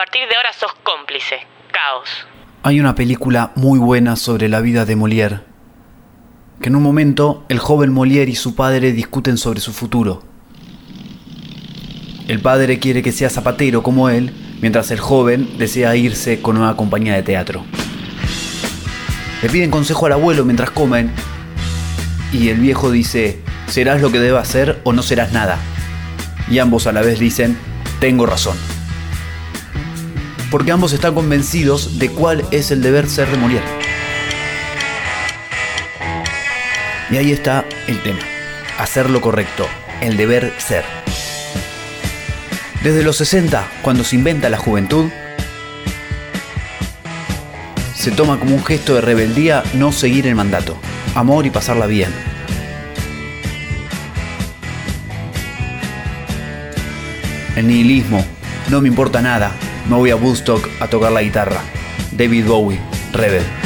partir de ahora sos cómplice. Caos. Hay una película muy buena sobre la vida de Molière, que en un momento el joven Molière y su padre discuten sobre su futuro. El padre quiere que sea zapatero como él, mientras el joven desea irse con una compañía de teatro. Le piden consejo al abuelo mientras comen y el viejo dice, serás lo que deba hacer o no serás nada. Y ambos a la vez dicen, tengo razón. Porque ambos están convencidos de cuál es el deber ser de Molière. Y ahí está el tema, hacer lo correcto, el deber ser. Desde los 60, cuando se inventa la juventud, se toma como un gesto de rebeldía no seguir el mandato, amor y pasarla bien. El nihilismo, no me importa nada, me voy a Woodstock a tocar la guitarra. David Bowie, Rebel.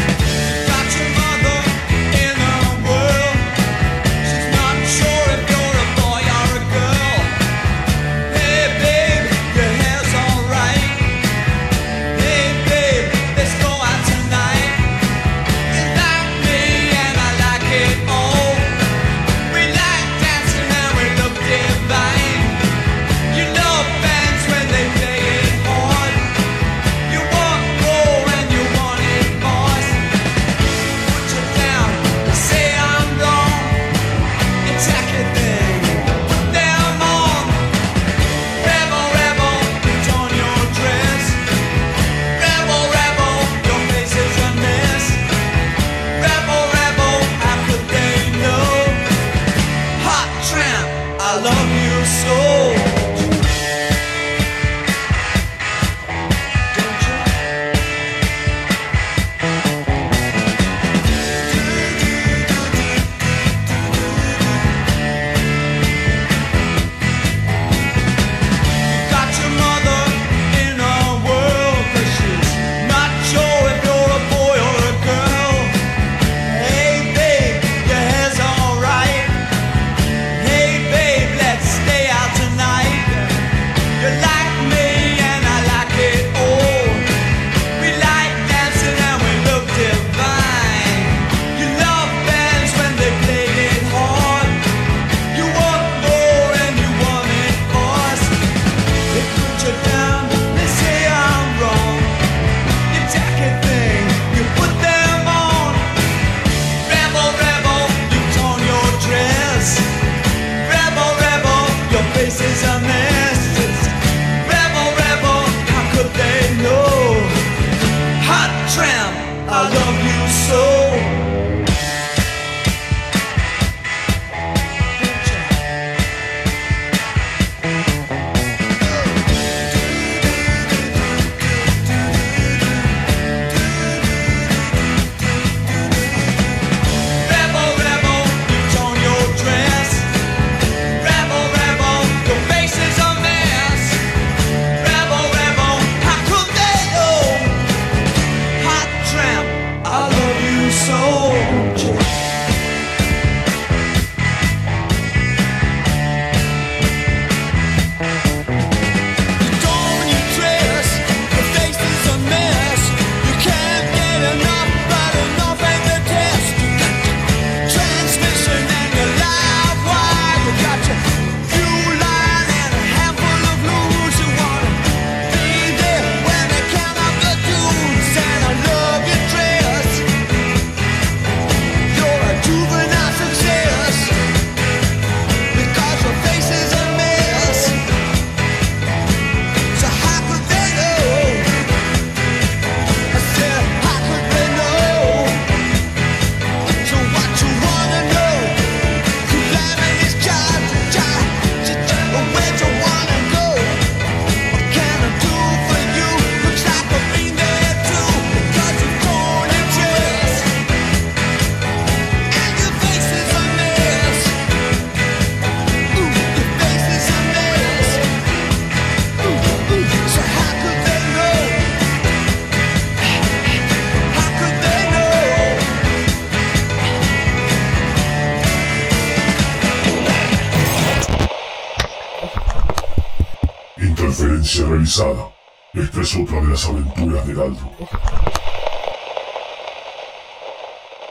Realizada. Esta es otra de las aventuras de Galdo.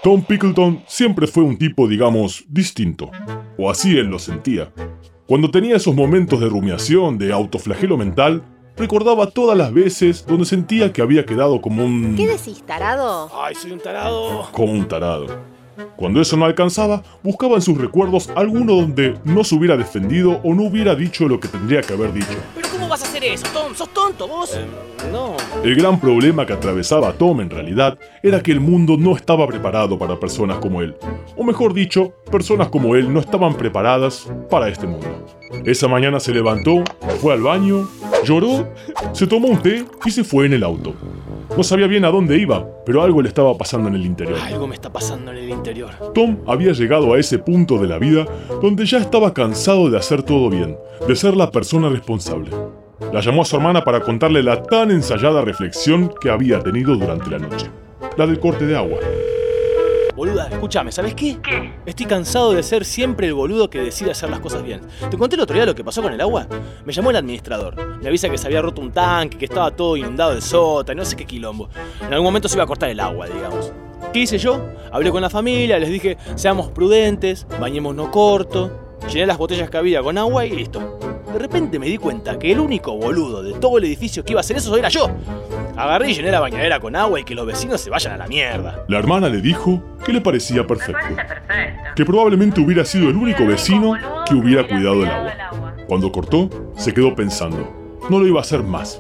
Tom Pickleton siempre fue un tipo, digamos, distinto. O así él lo sentía. Cuando tenía esos momentos de rumiación, de autoflagelo mental, recordaba todas las veces donde sentía que había quedado como un... ¿Qué decís, tarado? Ay, soy un tarado. como un tarado. Cuando eso no alcanzaba, buscaba en sus recuerdos alguno donde no se hubiera defendido o no hubiera dicho lo que tendría que haber dicho. ¿Pero cómo vas a hacer eso, Tom? ¿Sos tonto vos? no. El gran problema que atravesaba a Tom en realidad era que el mundo no estaba preparado para personas como él. O mejor dicho, personas como él no estaban preparadas para este mundo. Esa mañana se levantó, fue al baño, lloró, se tomó un té y se fue en el auto. No sabía bien a dónde iba, pero algo le estaba pasando en el interior. Algo me está pasando en el interior. Tom había llegado a ese punto de la vida donde ya estaba cansado de hacer todo bien, de ser la persona responsable. La llamó a su hermana para contarle la tan ensayada reflexión que había tenido durante la noche. La del corte de agua. Boluda, escúchame, ¿sabes qué? ¿Qué? Estoy cansado de ser siempre el boludo que decide hacer las cosas bien. ¿Te conté el otro día lo que pasó con el agua? Me llamó el administrador. Me avisa que se había roto un tanque, que estaba todo inundado el sótano, no sé qué quilombo. En algún momento se iba a cortar el agua, digamos. ¿Qué hice yo? Hablé con la familia, les dije, seamos prudentes, bañémonos corto. Llené las botellas que había con agua y listo. De repente me di cuenta que el único boludo de todo el edificio que iba a hacer eso era yo. Agarré y llené la bañadera con agua y que los vecinos se vayan a la mierda. La hermana le dijo que le parecía perfecto, perfecto. que probablemente hubiera sido el único vecino que hubiera cuidado del agua. Cuando cortó, se quedó pensando. No lo iba a hacer más.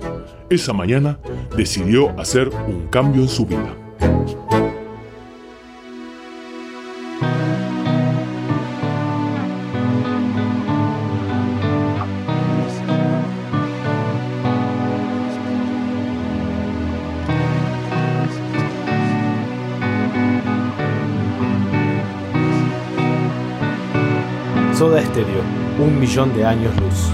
Esa mañana decidió hacer un cambio en su vida. Millón de años luz.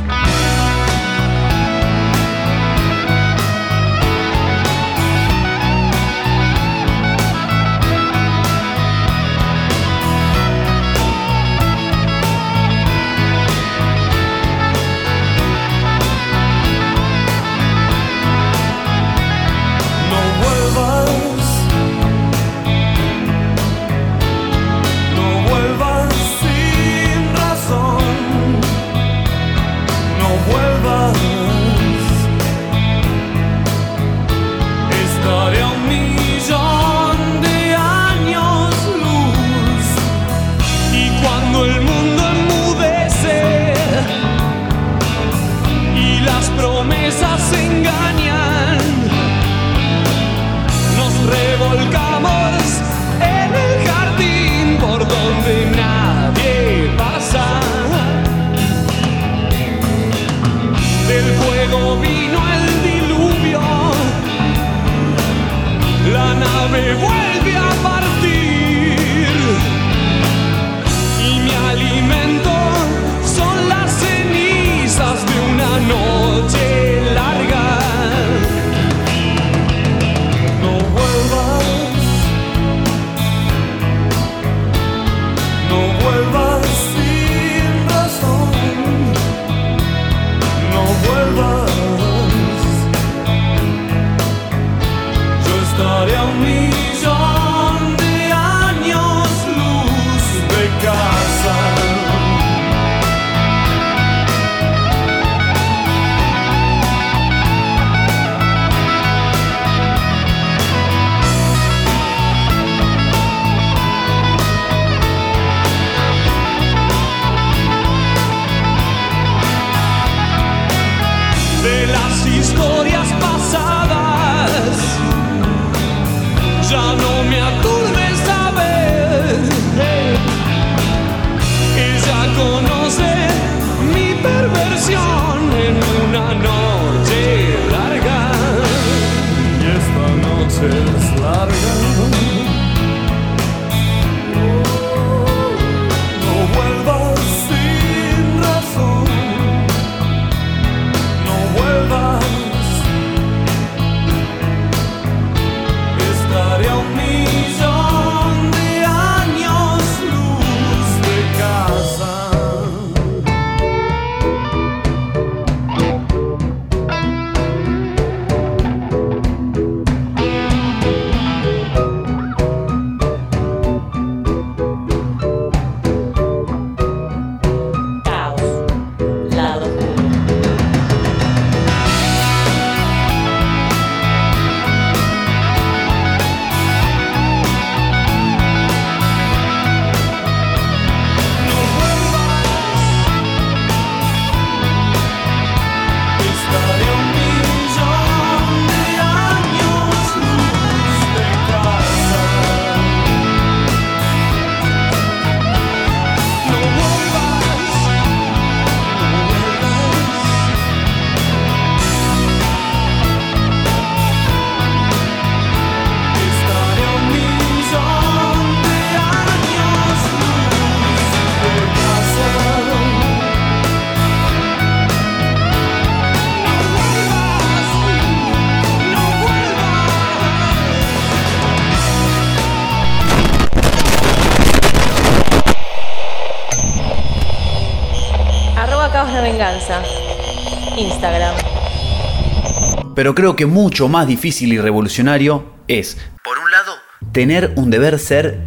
Pero creo que mucho más difícil y revolucionario es, por un lado, tener un deber ser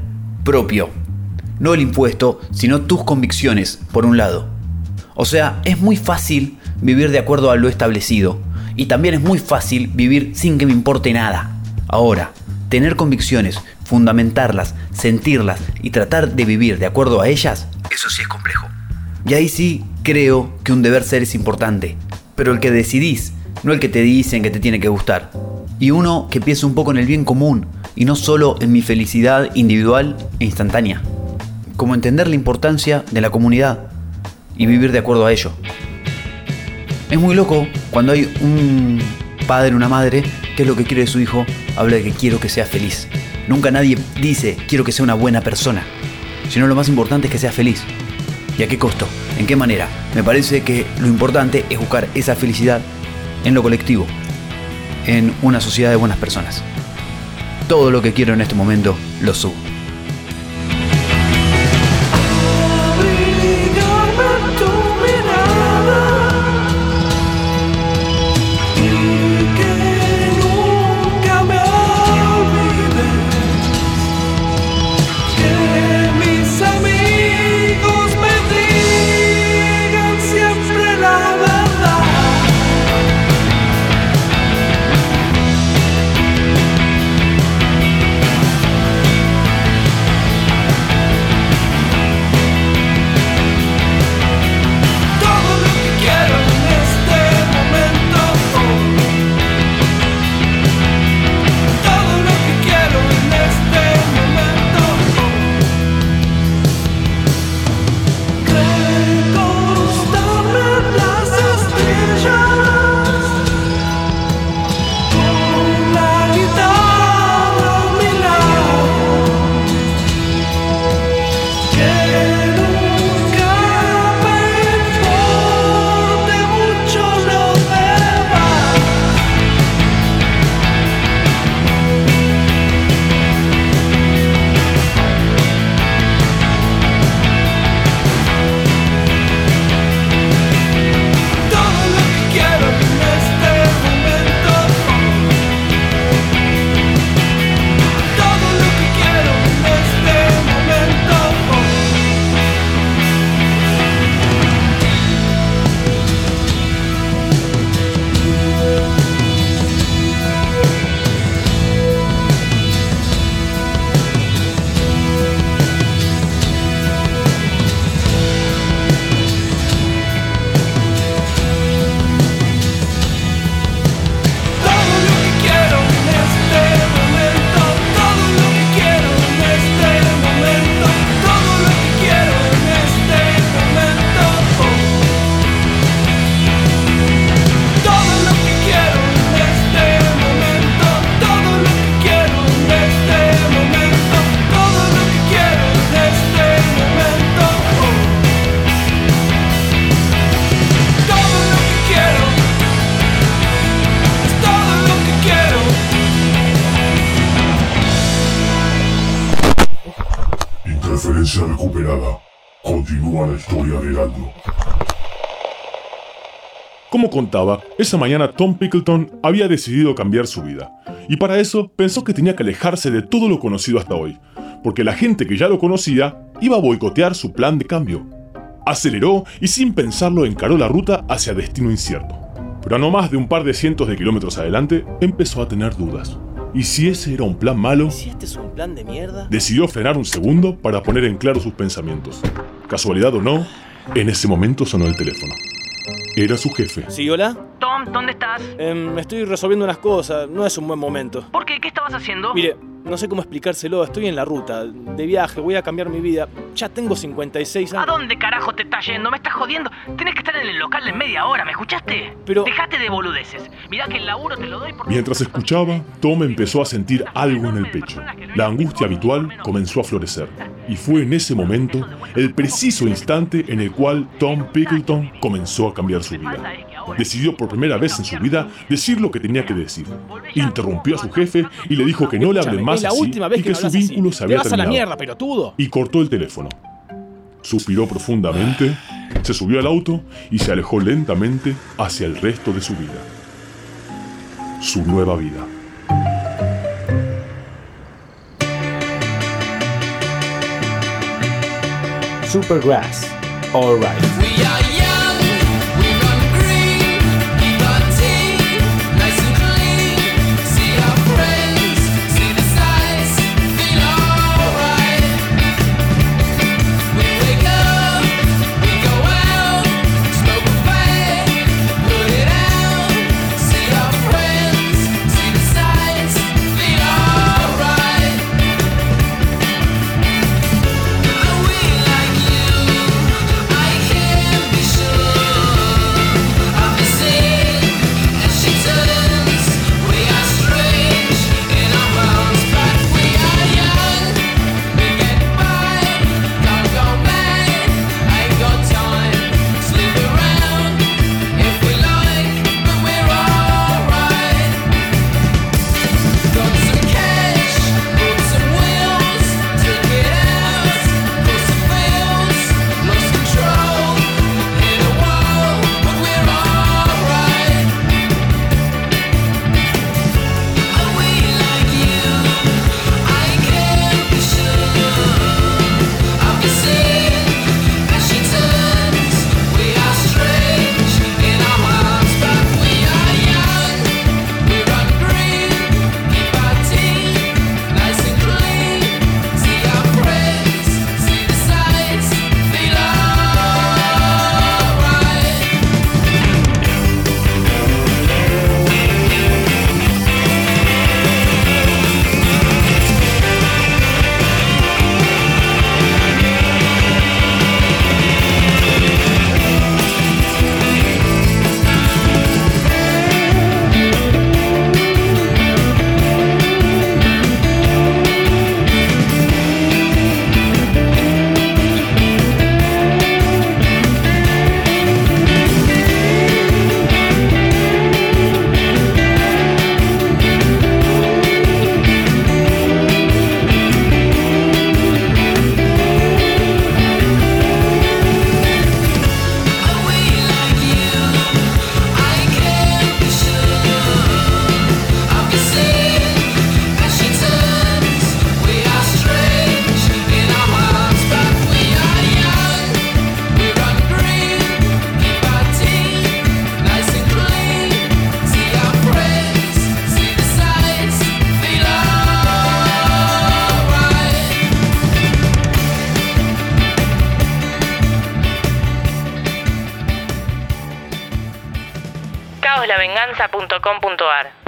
propio. No el impuesto, sino tus convicciones, por un lado. O sea, es muy fácil vivir de acuerdo a lo establecido. Y también es muy fácil vivir sin que me importe nada. Ahora, tener convicciones, fundamentarlas, sentirlas y tratar de vivir de acuerdo a ellas, eso sí es complejo. Y ahí sí creo que un deber ser es importante. Pero el que decidís, no el que te dicen que te tiene que gustar. Y uno que piense un poco en el bien común y no solo en mi felicidad individual e instantánea. Como entender la importancia de la comunidad y vivir de acuerdo a ello. Es muy loco cuando hay un padre, una madre, que es lo que quiere de su hijo, habla de que quiero que sea feliz. Nunca nadie dice quiero que sea una buena persona, sino lo más importante es que sea feliz. ¿Y a qué costo? ¿En qué manera? Me parece que lo importante es buscar esa felicidad en lo colectivo, en una sociedad de buenas personas. Todo lo que quiero en este momento lo subo. Recuperada. Continúa la historia de Heraldo. Como contaba, esa mañana Tom Pickleton había decidido cambiar su vida. Y para eso pensó que tenía que alejarse de todo lo conocido hasta hoy, porque la gente que ya lo conocía iba a boicotear su plan de cambio. Aceleró y sin pensarlo encaró la ruta hacia destino incierto. Pero a no más de un par de cientos de kilómetros adelante empezó a tener dudas. ¿Y si ese era un plan malo? Si este es un plan de mierda. Decidió frenar un segundo para poner en claro sus pensamientos. Casualidad o no, en ese momento sonó el teléfono. Era su jefe. ¿Sí, hola? Tom, ¿dónde estás? Em, estoy resolviendo unas cosas, no es un buen momento. ¿Por qué? ¿Qué estabas haciendo? Mire, no sé cómo explicárselo, estoy en la ruta, de viaje, voy a cambiar mi vida. Ya tengo 56 ¿A años. dónde carajo te estás yendo? ¿Me estás jodiendo? Tienes que estar en el local en media hora, ¿me escuchaste? Pero- Dejate de boludeces. Mirá que el laburo te lo doy porque... Mientras escuchaba, Tom empezó a sentir algo en el pecho. La angustia habitual comenzó a florecer. Y fue en ese momento, el preciso instante en el cual Tom Pickleton comenzó a cambiar su vida. Decidió por primera vez en su vida decir lo que tenía que decir. Interrumpió a su jefe y le dijo que no le hable más así y que su vínculo se había terminado. Y cortó el teléfono. Suspiró profundamente, se subió al auto y se alejó lentamente hacia el resto de su vida. Su nueva vida. Supergrass. All right. www.radiocomunitaria.com.ar